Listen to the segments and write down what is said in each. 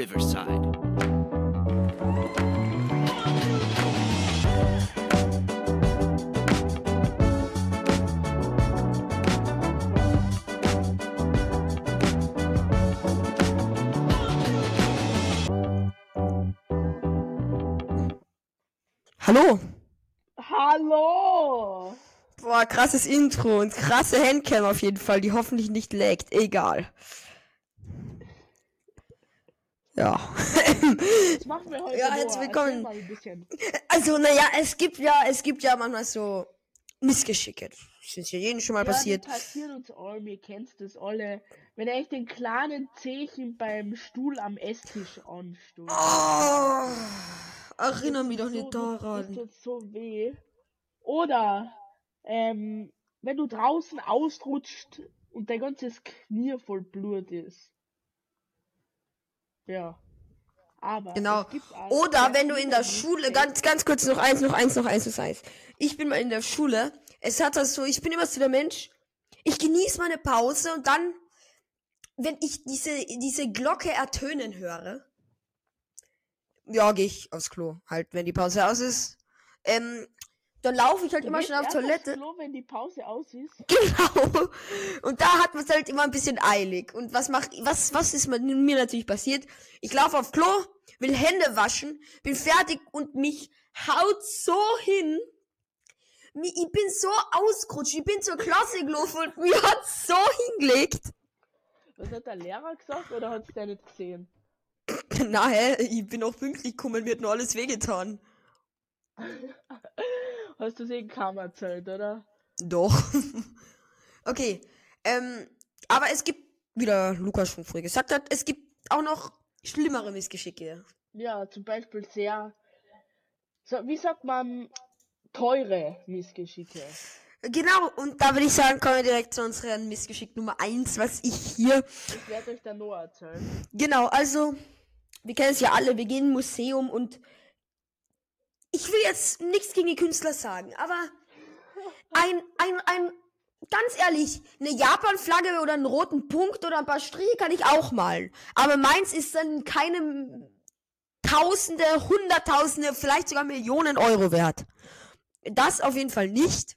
Riverside. Hallo! Hallo! Boah, krasses Intro und krasse Handcam auf jeden Fall, die hoffentlich nicht laggt. Egal. Ja. Was machen wir heute? Ja, herzlich willkommen. Also, naja, es gibt ja, es gibt ja manchmal so Missgeschicke. Das ist ja jedem schon mal Ja, passiert. Passiert uns allen, ihr kennt das alle. Wenn er echt den kleinen Zehchen beim Stuhl am Esstisch anstößt. Oh, erinnere mich doch so, nicht Das, das daran. tut so weh. Oder, ähm, wenn du draußen ausrutscht und dein ganzes Knie voll Blut ist. Ja. Aber. Genau. Oder wenn du in der Schule, ganz, ganz kurz noch eins, noch eins, noch eins, noch eins. Ich bin mal in der Schule. Es hat das so, ich bin immer so der Mensch. Ich genieße meine Pause und dann, wenn ich diese, diese Glocke ertönen höre, ja, gehe ich aufs Klo. Halt, wenn die Pause aus ist. Ähm, dann laufe ich halt Du immer schnell auf Toilette. Klo, wenn die Pause aus ist. Genau. Und da hat man es halt immer ein bisschen eilig. Und was macht, was, was ist mit mir natürlich passiert? Ich laufe auf Klo, will Hände waschen, bin fertig und mich haut so hin. Ich bin so ausgerutscht, ich bin zur Klasse gelaufen und mir hat so hingelegt. Was hat der Lehrer gesagt oder hat es der nicht gesehen? Na hä, ich bin auch pünktlich gekommen, mir hat nur alles wehgetan. Hast du es eh kaum erzählt, oder? Doch. okay. Ähm, aber es gibt, wie der Lukas schon früher gesagt hat, es gibt auch noch schlimmere Missgeschicke. Ja, zum Beispiel sehr, so, wie sagt man, teure Missgeschicke. Genau, und da würde ich sagen, kommen wir direkt zu unserem Missgeschick Nummer eins, was ich hier. Ich werde euch der Noah erzählen. Genau, also, wir kennen es ja alle, wir gehen in ein Museum und ich will jetzt nichts gegen die Künstler sagen, aber ein, ein, ein, ganz ehrlich, eine Japan-Flagge oder einen roten Punkt oder ein paar Striche kann ich auch malen. Aber meins ist dann keine Tausende, Hunderttausende, vielleicht sogar Millionen Euro wert. Das auf jeden Fall nicht.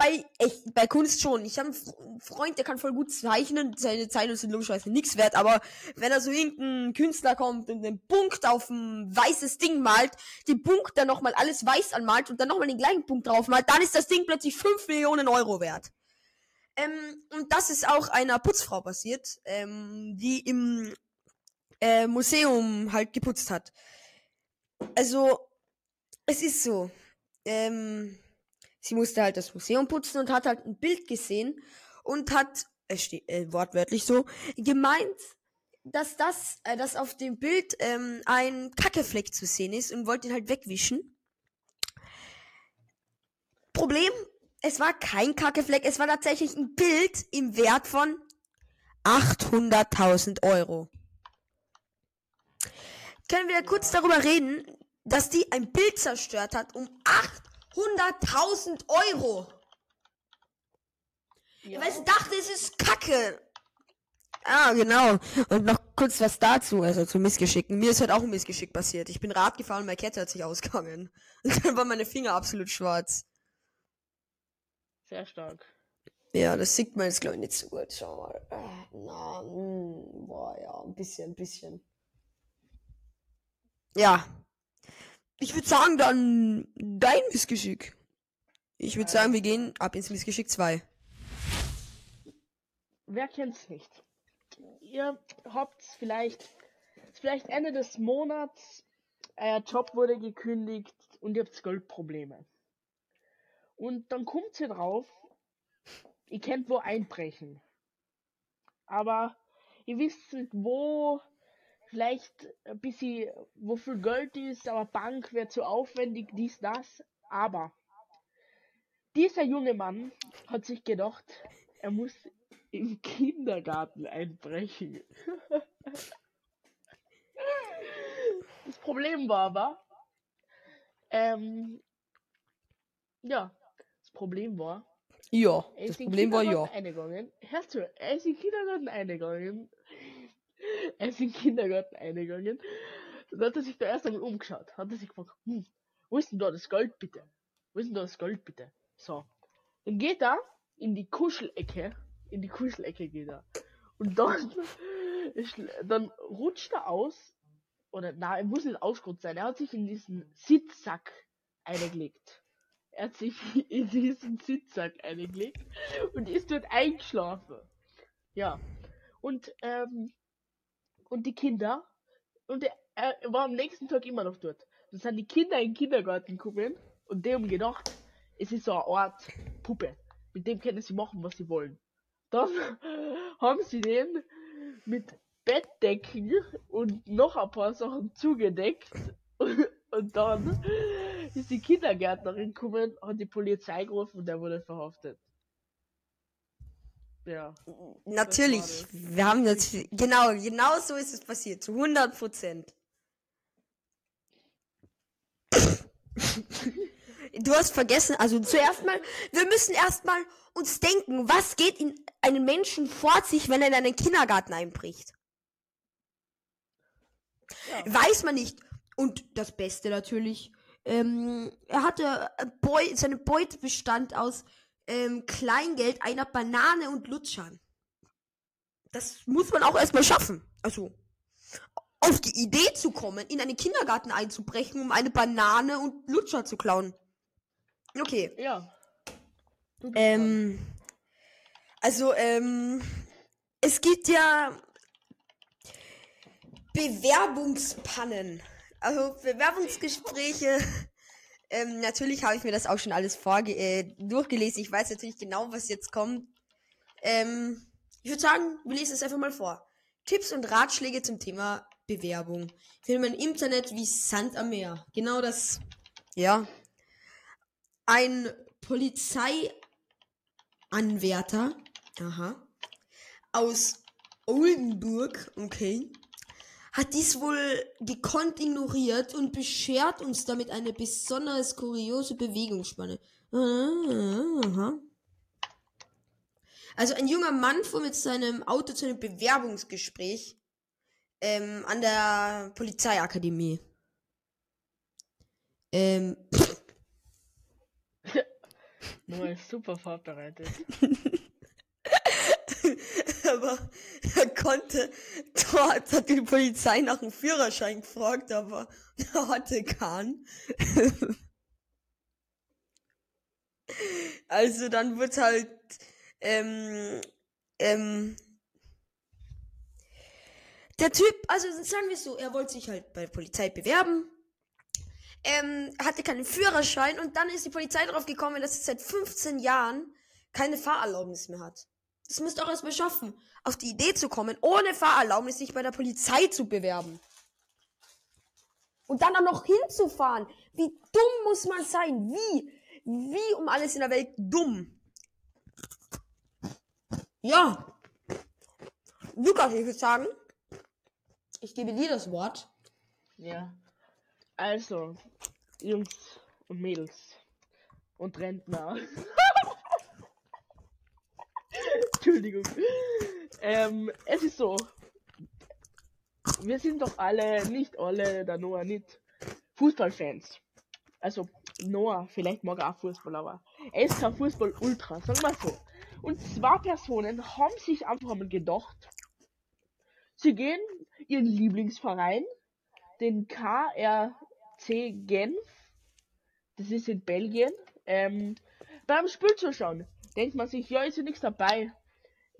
Bei, echt, bei Kunst schon. Ich habe einen Fr- Freund, der kann voll gut zeichnen. Seine Zeichnungen sind logischerweise nichts wert, aber wenn da so irgendein Künstler kommt und einen Punkt auf ein weißes Ding malt, den Punkt dann nochmal alles weiß anmalt und dann nochmal den gleichen Punkt drauf malt, dann ist das Ding plötzlich 5 Millionen Euro wert. Ähm, und das ist auch einer Putzfrau passiert, ähm, die im äh, Museum halt geputzt hat. Also, es ist so. Ähm, sie musste halt das Museum putzen und hat halt ein Bild gesehen und hat, es steht äh, wortwörtlich so, gemeint, dass das, äh, dass auf dem Bild ähm, ein Kackefleck zu sehen ist und wollte ihn halt wegwischen. Problem, es war kein Kackefleck, es war tatsächlich ein Bild im Wert von 800.000 Euro. Können wir kurz darüber reden, dass die ein Bild zerstört hat um 800.000 Euro? Ja. Weil sie dachte, es ist Kacke. Ah, genau. Und noch kurz was dazu, also zu Missgeschicken. Mir ist halt auch ein Missgeschick passiert. Ich bin Rad gefahren, meine Kette hat sich ausgegangen. Und dann waren meine Finger absolut schwarz. Sehr stark. Ja, das sieht man jetzt, glaube ich, nicht so gut. Schau mal. Ah, Na, mm, boah, ja, ein bisschen, ein bisschen. Ja. Ich würde sagen, dann dein Missgeschick. Ich würde sagen, wir gehen ab ins Missgeschick 2. Wer kennt's nicht? Ihr habt vielleicht, vielleicht Ende des Monats, euer Job wurde gekündigt und ihr habt Geldprobleme. Und dann kommt ihr drauf, ihr kennt wo einbrechen. Aber ihr wisst nicht wo, vielleicht ein bisschen, wo viel Geld ist, aber Bank wäre zu aufwendig, dies, das. Aber dieser junge Mann hat sich gedacht, er muss im Kindergarten einbrechen. das Problem war aber, ähm, ja, das Problem war, Ja, das Problem war ja. Kindergarten eingegangen. Hörst du, er ist in den Kindergarten eingegangen. er ist in den Kindergarten eingegangen. Dann hat er sich da erst einmal umgeschaut. Hat er sich gefragt, hm, wo ist denn da das Gold bitte? Wo ist denn da das Gold bitte? So. Dann geht er in die Kuschelecke. In die Kuschelecke geht er. Und dann, dann rutscht er aus. Oder na, er muss nicht ausgerutscht sein. Er hat sich in diesen Sitzsack eingelegt. Er hat sich in diesen Sitzsack eingelegt und ist dort eingeschlafen. Ja. Und, ähm, und die Kinder, und er, er war am nächsten Tag immer noch dort. Dann sind die Kinder in den Kindergarten gekommen und die haben gedacht, es ist so eine Art Puppe. Mit dem können sie machen, was sie wollen. Dann haben sie den mit Bettdecken und noch ein paar Sachen zugedeckt. Und dann ist die Kindergärtnerin gekommen, hat die Polizei gerufen und der wurde verhaftet. Ja. Natürlich. Wir haben jetzt, genau, genau so ist es passiert. Zu 100 Prozent. du hast vergessen, also zuerst mal, wir müssen erstmal uns denken, was geht in einem Menschen vor sich, wenn er in einen Kindergarten einbricht. Ja. Weiß man nicht. Und das Beste natürlich, ähm, er hatte äh, Beu seine Beute bestand aus ähm, Kleingeld, einer Banane und Lutschern. Das muss man auch erstmal schaffen. Also auf die Idee zu kommen, in einen Kindergarten einzubrechen, um eine Banane und Lutscher zu klauen. Okay. Ja. Ähm, also, ähm, es gibt ja Bewerbungspannen. Also Bewerbungsgespräche. Ähm, natürlich habe ich mir das auch schon alles vorge äh, durchgelesen. Ich weiß natürlich genau, was jetzt kommt. Ähm, ich würde sagen, wir lesen es einfach mal vor. Tipps und Ratschläge zum Thema Bewerbung. Man im Internet wie Sand am Meer. Genau das. Ja. Ein Polizeianwärter. Aha. Aus Oldenburg. Okay hat dies wohl gekonnt ignoriert und beschert uns damit eine besonders kuriose Bewegungsspanne. Aha. Also ein junger Mann fuhr mit seinem Auto zu einem Bewerbungsgespräch ähm, an der Polizeiakademie. Ähm. Nur super vorbereitet. aber er konnte, dort hat die Polizei nach dem Führerschein gefragt, aber er hatte keinen. also dann wird halt, ähm, ähm, der Typ, also sagen wir so, er wollte sich halt bei der Polizei bewerben, ähm, hatte keinen Führerschein und dann ist die Polizei darauf gekommen, dass er seit 15 Jahren keine Fahrerlaubnis mehr hat. Das müsst ihr auch erstmal schaffen, auf die Idee zu kommen, ohne Fahrerlaubnis sich bei der Polizei zu bewerben. Und dann auch noch hinzufahren. Wie dumm muss man sein? Wie? Wie um alles in der Welt dumm? Ja. Lukas, ich würde sagen, ich gebe dir das Wort. Ja. Also, Jungs und Mädels und Rentner. Entschuldigung. Ähm, es ist so. Wir sind doch alle, nicht alle, der Noah nicht, Fußballfans. Also, Noah, vielleicht mag er auch Fußball, aber er ist kein Fußball-Ultra, sagen wir so. Und zwei Personen haben sich einfach mal gedacht, sie gehen ihren Lieblingsverein, den KRC Genf, das ist in Belgien, ähm, beim Spiel zu schauen. Denkt man sich, ja, ist ja nichts dabei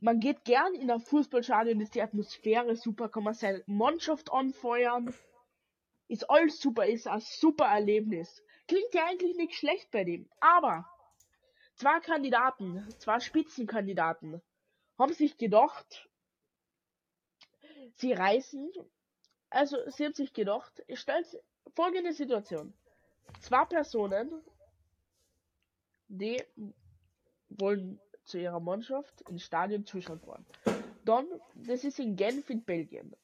man geht gern in ein Fußballstadion, ist die Atmosphäre super, kann man seine Mannschaft anfeuern. Ist alles super, ist ein super Erlebnis. Klingt ja eigentlich nicht schlecht bei dem. Aber zwei Kandidaten, zwei Spitzenkandidaten, haben sich gedacht, sie reisen. Also sie haben sich gedacht, stellt folgende Situation. Zwei Personen, die wollen zu ihrer Mannschaft ins Stadion zuschauen fahren. Dann, das ist in Genf in Belgien.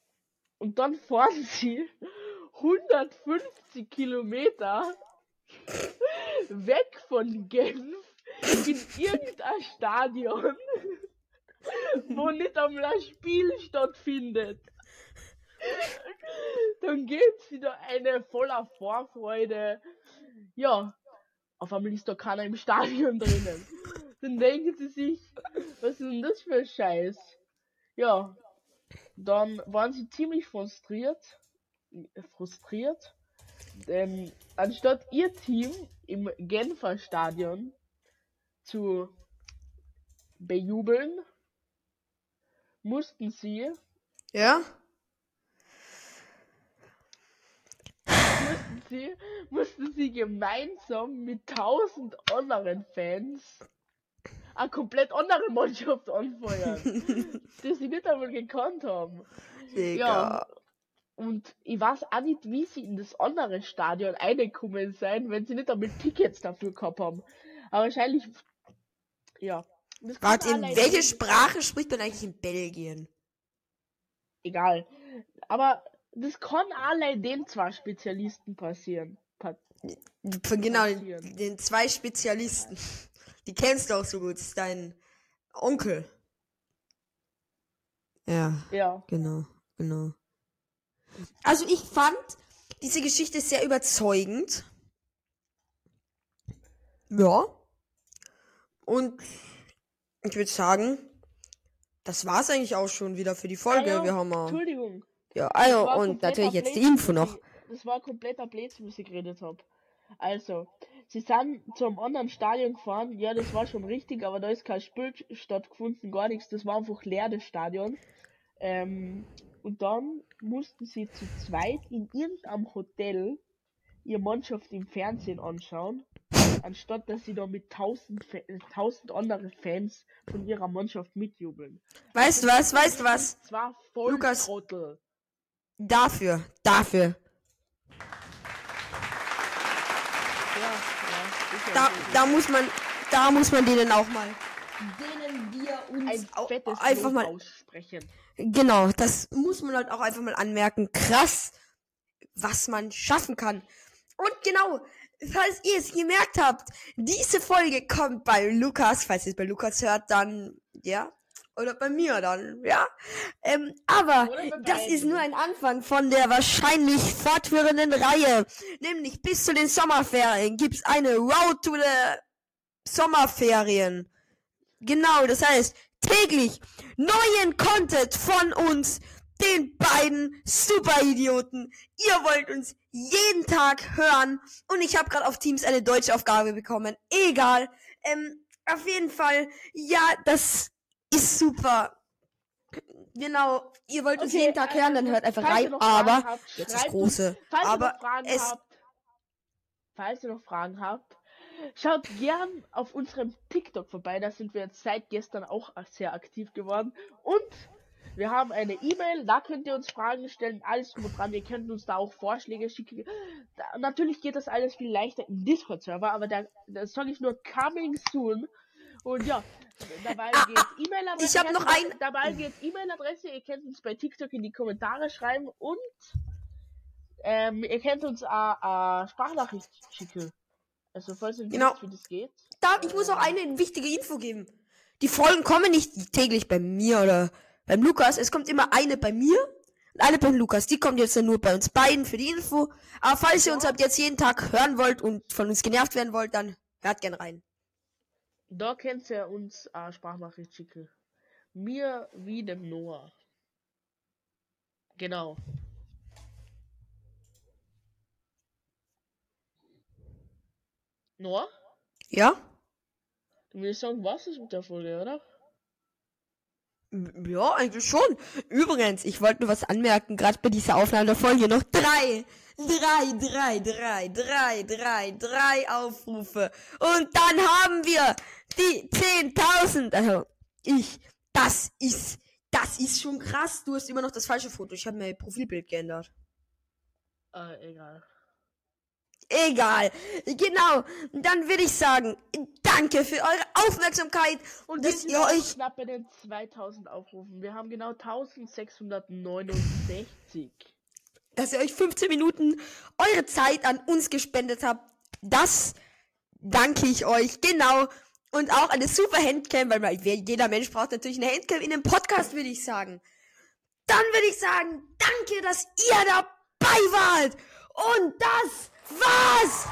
Und dann fahren sie 150 Kilometer weg von Genf in irgendein Stadion, wo nicht einmal ein Spiel stattfindet. dann geht's wieder eine voller Vorfreude. Ja, auf einmal ist da keiner im Stadion drinnen. Dann denken sie sich, was ist denn das für ein Scheiß? Ja, dann waren sie ziemlich frustriert. Frustriert. Denn anstatt ihr Team im Genfer Stadion zu bejubeln, mussten sie Ja? mussten sie, mussten sie gemeinsam mit tausend anderen Fans eine komplett andere Mannschaft anfeuern, die sie nicht einmal gekannt haben. Digga. Und ich weiß auch nicht, wie sie in das andere Stadion reingekommen sein, wenn sie nicht einmal Tickets dafür gehabt haben. Aber wahrscheinlich, ja. Das Warte, in welche Sprache spricht man eigentlich in Belgien? Egal. Aber das kann allein den zwei Spezialisten passieren. Pa genau, Passieren. den zwei Spezialisten. Die kennst du auch so gut. Das ist dein Onkel. Ja, ja. genau, genau. Also ich fand diese Geschichte sehr überzeugend. Ja. Und ich würde sagen, das war's eigentlich auch schon wieder für die Folge. Ah ja, Wir haben ja, Entschuldigung. ja also, und natürlich jetzt die Info noch. Das war kompletter Blödsinn, was ich geredet habe. Also, sie sind zum anderen Stadion gefahren. Ja, das war schon richtig, aber da ist kein Spiel stattgefunden, gar nichts. Das war einfach leer, das Stadion. Ähm, und dann mussten sie zu zweit in irgendeinem Hotel ihre Mannschaft im Fernsehen anschauen, anstatt dass sie da mit tausend, Fa- tausend andere Fans von ihrer Mannschaft mitjubeln. Weißt du was, weißt du was? Das war Lukas. Volltrottel. Dafür, dafür. Ja, ja, sicher. Da, da muss man, da muss man denen auch mal, denen wir uns ein einfach mal, aussprechen. genau, das muss man halt auch einfach mal anmerken. Krass, was man schaffen kann. Und genau, falls ihr es gemerkt habt, diese Folge kommt bei Lukas, falls ihr es bei Lukas hört, dann, ja, oder bei mir dann, ja. Ähm, aber das ist nur ein Anfang von der wahrscheinlich fortführenden Reihe. Nämlich bis zu den Sommerferien gibt's eine Road to the Sommerferien. Genau, das heißt täglich neuen Content von uns, den beiden Superidioten. Ihr wollt uns jeden Tag hören und ich habe gerade auf Teams eine deutsche Aufgabe bekommen. Egal. Ähm, auf jeden Fall, ja, das ist super. Genau, ihr wollt uns Okay, jeden Tag hören, dann also, hört einfach rein. Aber habt, jetzt das große. Falls aber ihr noch Fragen es habt, falls ihr noch Fragen habt, schaut gern auf unserem TikTok vorbei. Da sind wir jetzt seit gestern auch sehr aktiv geworden. Und wir haben eine E-Mail, da könnt ihr uns Fragen stellen, alles drum und dran. Ihr könnt uns da auch Vorschläge schicken. Da, natürlich geht das alles viel leichter im Discord-Server, aber da, da sage ich nur coming soon. Und ja, dabei Ah, geht E-Mail-Adresse. ich hab noch ein- Dabei geht E-Mail-Adresse. Ihr könnt uns bei TikTok in die Kommentare schreiben und ähm, ihr könnt uns eine Sprachnachricht schicken. Also falls ihr Genau. wisst, wie das geht. da, ich muss auch eine wichtige Info geben. Die Folgen kommen nicht täglich bei mir oder beim Lukas. Es kommt immer eine bei mir und eine beim Lukas. Die kommt jetzt nur bei uns beiden für die Info. Aber falls ihr uns ab jetzt jeden Tag hören wollt und von uns genervt werden wollt, dann hört gern rein. Da könnt ihr uns eine Sprachnachricht schicken. Mir wie dem Noah. Genau. Noah? Ja? Du willst sagen, was ist mit der Folge, oder? Ja, eigentlich schon. Übrigens, ich wollte nur was anmerken, gerade bei dieser Aufnahme der Folge noch drei, drei, drei, drei, drei, drei, drei Aufrufe. Und dann haben wir die 10.000. Also, ich, das ist, das ist schon krass. Du hast immer noch das falsche Foto. Ich habe mein Profilbild geändert. Äh, egal. Egal. Genau. Dann würde ich sagen, danke für eure Aufmerksamkeit Und dass ihr euch knapp bei den 2000 Aufrufen. Wir haben genau 1669. dass ihr euch 15 Minuten eure Zeit an uns gespendet habt. Das danke ich euch. Genau. Und auch eine super Handcam, weil jeder Mensch braucht natürlich eine Handcam in einem Podcast, würde ich sagen. Dann würde ich sagen, danke, dass ihr dabei wart. Und das war's.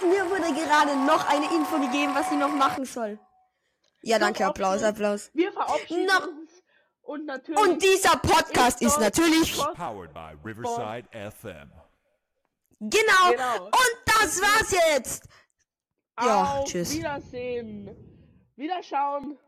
Und mir wurde gerade noch eine Info gegeben, was sie noch machen soll. Ja, danke, Applaus, Applaus. Wir verabschieden Noch- uns. Und natürlich. Und dieser Podcast ist natürlich Powered by Riverside FM. genau. Genau. Und das war's jetzt. Ja, Auf tschüss. Wiedersehen. Wiederschauen.